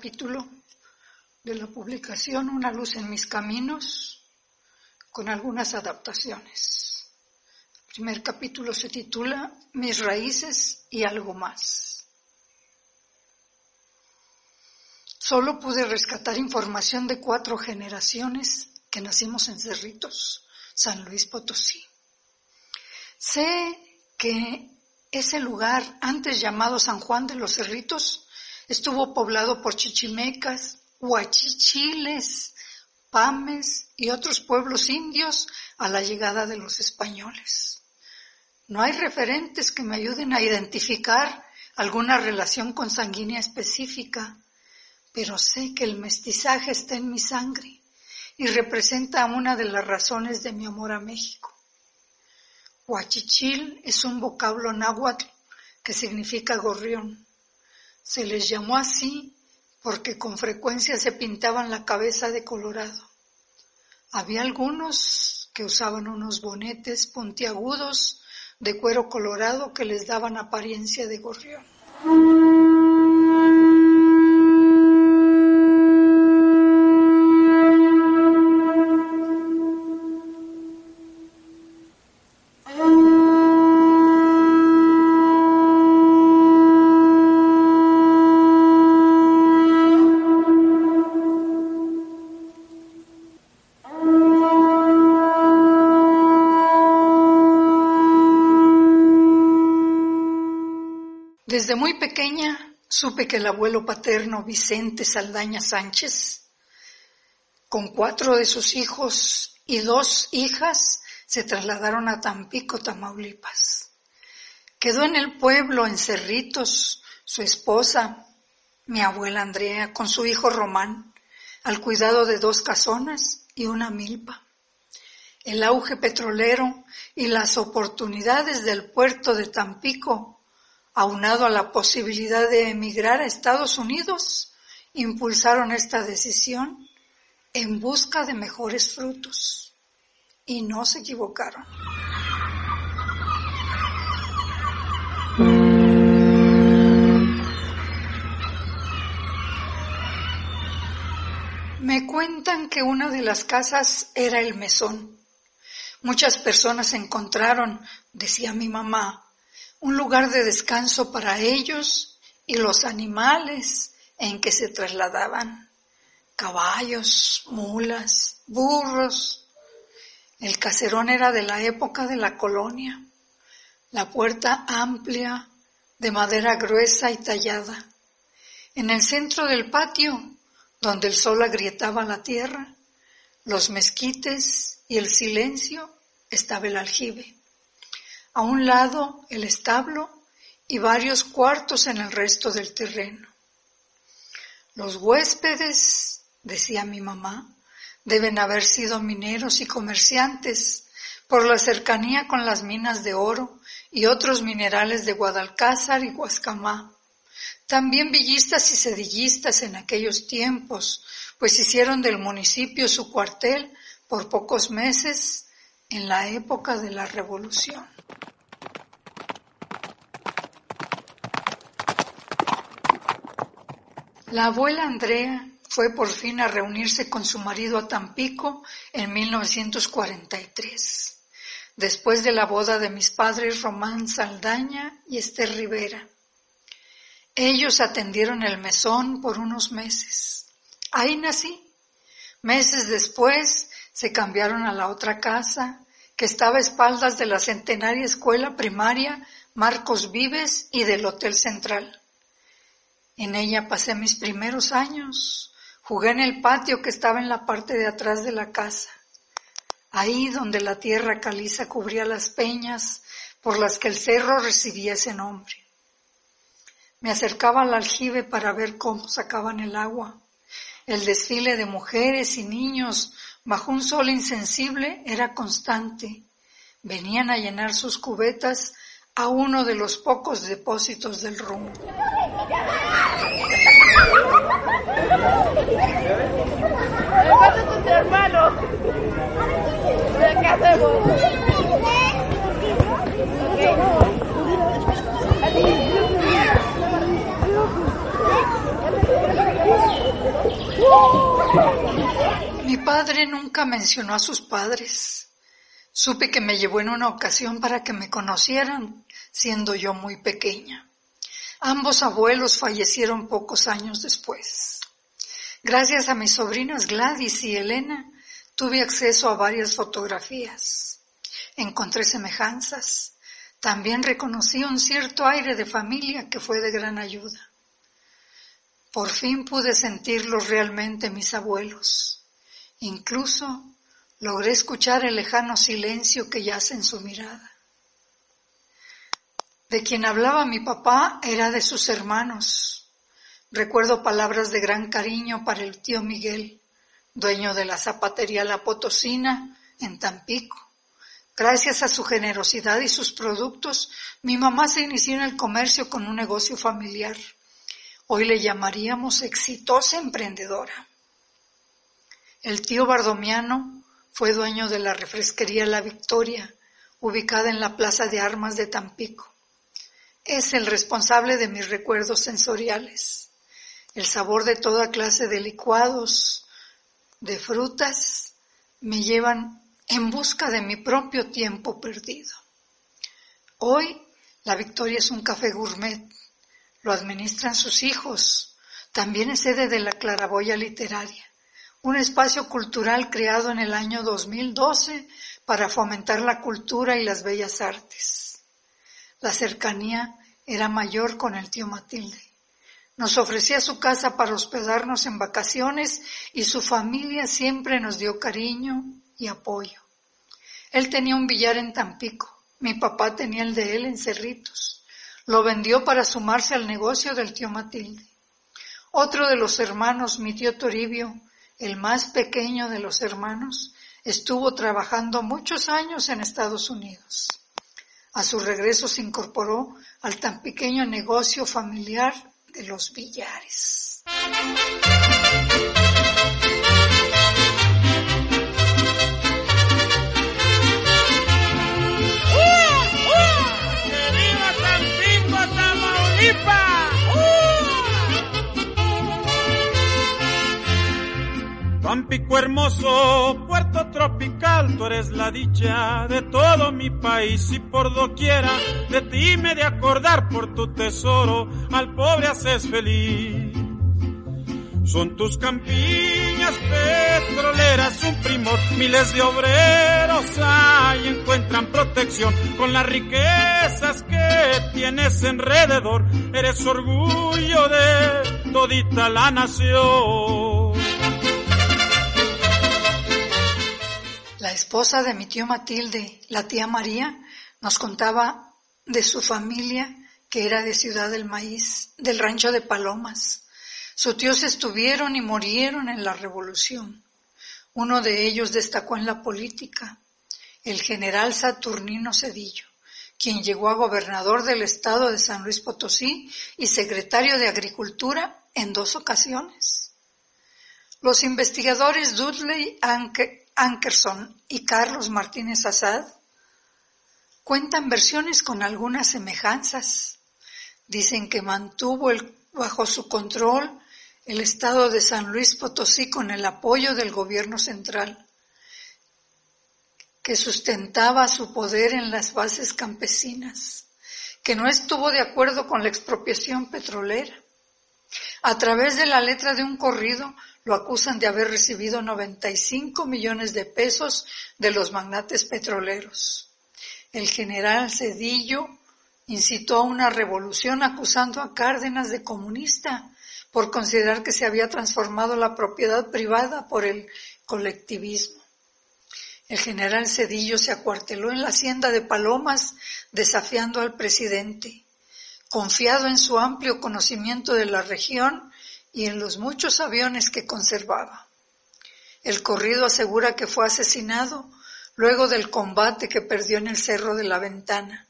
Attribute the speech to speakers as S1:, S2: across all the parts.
S1: Capítulo de la publicación Una luz en mis caminos con algunas adaptaciones. El primer capítulo se titula Mis raíces y algo más. Solo pude rescatar información de cuatro generaciones que nacimos en Cerritos, San Luis Potosí. Sé que ese lugar, antes llamado San Juan de los Cerritos, Estuvo poblado por chichimecas, huachichiles, pames y otros pueblos indios a la llegada de los españoles. No hay referentes que me ayuden a identificar alguna relación consanguínea específica, pero sé que el mestizaje está en mi sangre y representa una de las razones de mi amor a México. Huachichil es un vocablo náhuatl que significa gorrión. Se les llamó así porque con frecuencia se pintaban la cabeza de colorado. Había algunos que usaban unos bonetes puntiagudos de cuero colorado que les daban apariencia de gorrión. Muy pequeña supe que el abuelo paterno Vicente Saldaña Sánchez, con cuatro de sus hijos y dos hijas, se trasladaron a Tampico, Tamaulipas. Quedó en el pueblo, en Cerritos, su esposa, mi abuela Andrea, con su hijo Román, al cuidado de dos casonas y una milpa. El auge petrolero y las oportunidades del puerto de Tampico aunado a la posibilidad de emigrar a Estados Unidos, impulsaron esta decisión en busca de mejores frutos. Y no se equivocaron. Me cuentan que una de las casas era el mesón. Muchas personas encontraron, decía mi mamá, un lugar de descanso para ellos y los animales en que se trasladaban, caballos, mulas, burros. El caserón era de la época de la colonia, la puerta amplia, de madera gruesa y tallada. En el centro del patio, donde el sol agrietaba la tierra, los mezquites y el silencio, estaba el aljibe. A un lado el establo y varios cuartos en el resto del terreno. Los huéspedes, decía mi mamá, deben haber sido mineros y comerciantes por la cercanía con las minas de oro y otros minerales de Guadalcázar y Huascamá. También villistas y sedillistas en aquellos tiempos, pues hicieron del municipio su cuartel por pocos meses en la época de la Revolución. La abuela Andrea fue por fin a reunirse con su marido a Tampico en 1943, después de la boda de mis padres Román Saldaña y Esther Rivera. Ellos atendieron el mesón por unos meses. Ahí nací. Meses después se cambiaron a la otra casa que estaba a espaldas de la centenaria escuela primaria Marcos Vives y del Hotel Central. En ella pasé mis primeros años. Jugué en el patio que estaba en la parte de atrás de la casa, ahí donde la tierra caliza cubría las peñas por las que el cerro recibía ese nombre. Me acercaba al aljibe para ver cómo sacaban el agua. El desfile de mujeres y niños bajo un sol insensible era constante. Venían a llenar sus cubetas a uno de los pocos depósitos del rumbo.
S2: ¿Qué
S1: Mi padre nunca mencionó a sus padres. Supe que me llevó en una ocasión para que me conocieran, siendo yo muy pequeña. Ambos abuelos fallecieron pocos años después. Gracias a mis sobrinas Gladys y Elena, tuve acceso a varias fotografías. Encontré semejanzas. También reconocí un cierto aire de familia que fue de gran ayuda. Por fin pude sentirlos realmente mis abuelos. Incluso logré escuchar el lejano silencio que yace en su mirada. De quien hablaba mi papá era de sus hermanos. Recuerdo palabras de gran cariño para el tío Miguel, dueño de la zapatería La Potosina en Tampico. Gracias a su generosidad y sus productos, mi mamá se inició en el comercio con un negocio familiar. Hoy le llamaríamos exitosa emprendedora. El tío Bardomiano fue dueño de la refresquería La Victoria, ubicada en la Plaza de Armas de Tampico. Es el responsable de mis recuerdos sensoriales. El sabor de toda clase de licuados, de frutas, me llevan en busca de mi propio tiempo perdido. Hoy La Victoria es un café gourmet lo administran sus hijos. También es sede de la Claraboya Literaria, un espacio cultural creado en el año 2012 para fomentar la cultura y las bellas artes. La cercanía era mayor con el tío Matilde. Nos ofrecía su casa para hospedarnos en vacaciones y su familia siempre nos dio cariño y apoyo. Él tenía un billar en Tampico, mi papá tenía el de él en Cerritos. Lo vendió para sumarse al negocio del tío Matilde. Otro de los hermanos, mi tío Toribio, el más pequeño de los hermanos, estuvo trabajando muchos años en Estados Unidos. A su regreso se incorporó al tan pequeño negocio familiar de los billares.
S3: Tampico hermoso, puerto tropical, tú eres la dicha de todo mi país. Y por doquiera de ti me de acordar por tu tesoro, al pobre haces feliz. Son tus campiñas petroleras un primor, miles de obreros ahí encuentran protección con las riquezas que tienes alrededor. Eres orgullo de todita la nación.
S1: La esposa de mi tío Matilde, la tía María, nos contaba de su familia que era de Ciudad del Maíz, del rancho de Palomas. Sus tíos estuvieron y murieron en la revolución. Uno de ellos destacó en la política, el general Saturnino Cedillo, quien llegó a gobernador del estado de San Luis Potosí y secretario de Agricultura en dos ocasiones. Los investigadores Dudley Ankerson y Carlos Martínez Azad cuentan versiones con algunas semejanzas. Dicen que mantuvo bajo su control el estado de San Luis Potosí con el apoyo del gobierno central, que sustentaba su poder en las bases campesinas, que no estuvo de acuerdo con la expropiación petrolera. A través de la letra de un corrido lo acusan de haber recibido 95 millones de pesos de los magnates petroleros. El general Cedillo incitó a una revolución acusando a Cárdenas de comunista por considerar que se había transformado la propiedad privada por el colectivismo. El general Cedillo se acuarteló en la hacienda de Palomas desafiando al presidente. Confiado en su amplio conocimiento de la región, y en los muchos aviones que conservaba. El corrido asegura que fue asesinado luego del combate que perdió en el Cerro de la Ventana.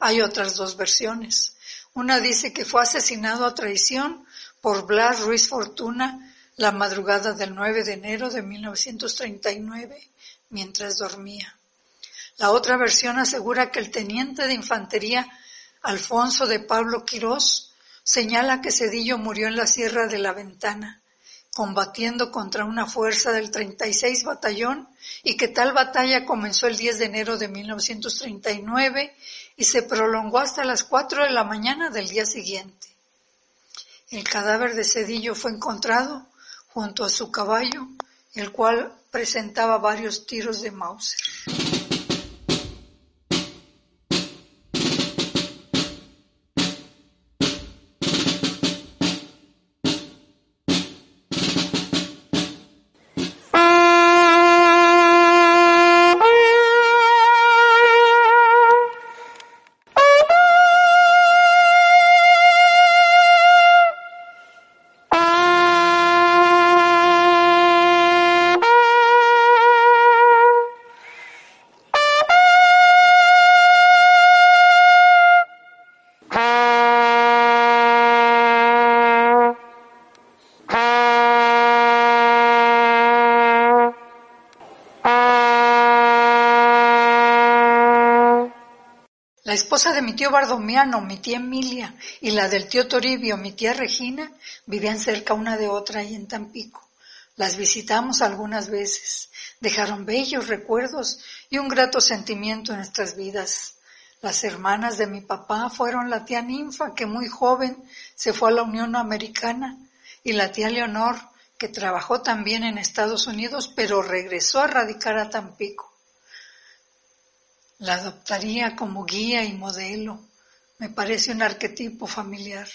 S1: Hay otras dos versiones. Una dice que fue asesinado a traición por Blas Ruiz Fortuna la madrugada del 9 de enero de 1939 mientras dormía. La otra versión asegura que el teniente de infantería Alfonso de Pablo Quirós señala que Cedillo murió en la Sierra de la Ventana, combatiendo contra una fuerza del 36 Batallón y que tal batalla comenzó el 10 de enero de 1939 y se prolongó hasta las 4 de la mañana del día siguiente. El cadáver de Cedillo fue encontrado junto a su caballo, el cual presentaba varios tiros de Mauser. La esposa de mi tío Bardomiano, mi tía Emilia, y la del tío Toribio, mi tía Regina, vivían cerca una de otra y en Tampico. Las visitamos algunas veces. Dejaron bellos recuerdos y un grato sentimiento en nuestras vidas. Las hermanas de mi papá fueron la tía Ninfa, que muy joven se fue a la Unión Americana, y la tía Leonor, que trabajó también en Estados Unidos, pero regresó a radicar a Tampico. La adoptaría como guía y modelo. Me parece un arquetipo familiar.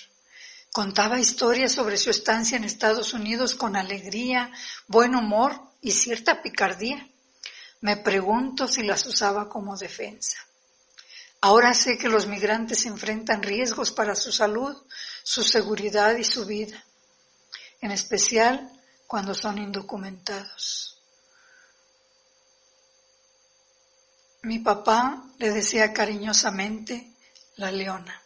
S1: Contaba historias sobre su estancia en Estados Unidos con alegría, buen humor y cierta picardía. Me pregunto si las usaba como defensa. Ahora sé que los migrantes enfrentan riesgos para su salud, su seguridad y su vida, en especial cuando son indocumentados. Mi papá le decía cariñosamente la leona.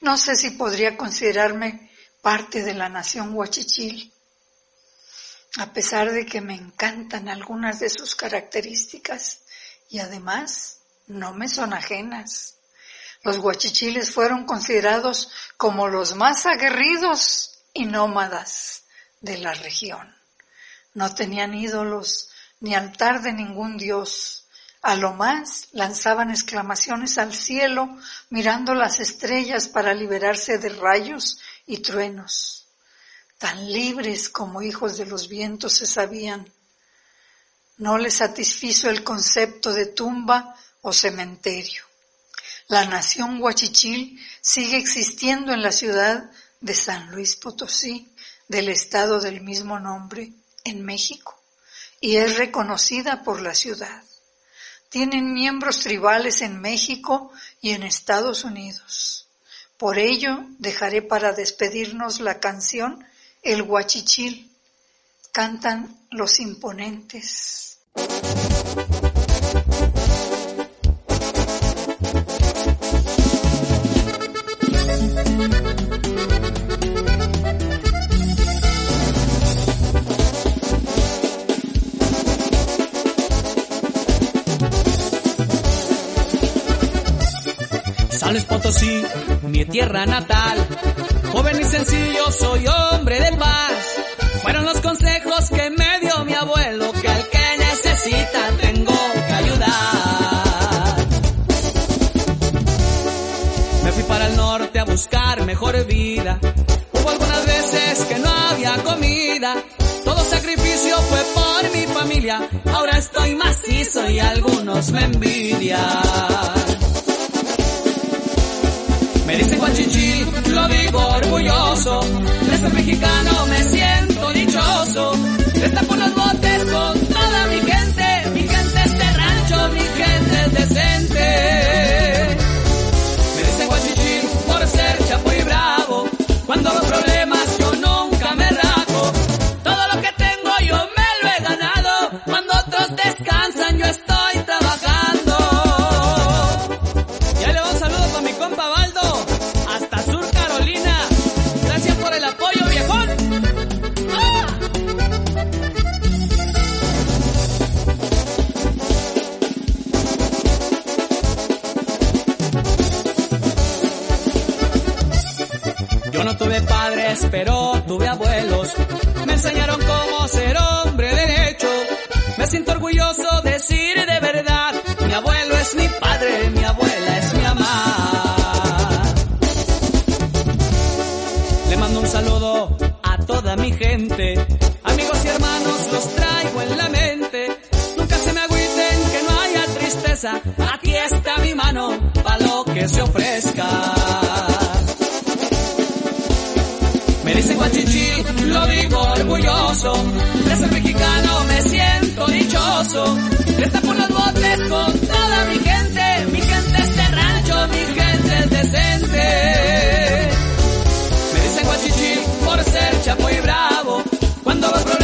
S1: No sé si podría considerarme parte de la nación huachichil, a pesar de que me encantan algunas de sus características y además no me son ajenas. Los huachichiles fueron considerados como los más aguerridos y nómadas de la región. No tenían ídolos ni altar de ningún dios a lo más lanzaban exclamaciones al cielo mirando las estrellas para liberarse de rayos y truenos. Tan libres como hijos de los vientos se sabían. No les satisfizo el concepto de tumba o cementerio. La nación huachichil sigue existiendo en la ciudad de San Luis Potosí, del estado del mismo nombre, en México, y es reconocida por la ciudad tienen miembros tribales en México y en Estados Unidos. Por ello, dejaré para despedirnos la canción El Huachichil. Cantan los imponentes.
S2: San Potosí, mi tierra natal. Joven y sencillo, soy hombre de paz. Fueron los consejos que me dio mi abuelo, que al que necesita tengo que ayudar. Me fui para el norte a buscar mejor vida. Hubo algunas veces que no había comida. Todo sacrificio fue por mi familia. Ahora estoy macizo y algunos me envidian. Me dicen guachichil, lo digo orgulloso. De ser mexicano me siento dichoso. Está por los botes con toda mi gente. Mi gente es de rancho, mi gente es decente. Apoyo, viejón. ¡Ah! Yo no tuve padres, pero tuve abuelos. Me enseñaron cómo ser hombre derecho. Me siento orgulloso Amigos y hermanos los traigo en la mente. Nunca se me agüiten que no haya tristeza. Aquí está mi mano para lo que se ofrezca. Me dicen guachichil, lo digo orgulloso. De ser mexicano me siento dichoso. Está por los botes con toda mi gente. Mi gente es de mi gente es decente. Me dicen guachichil por ser chapo y bravo. Problemas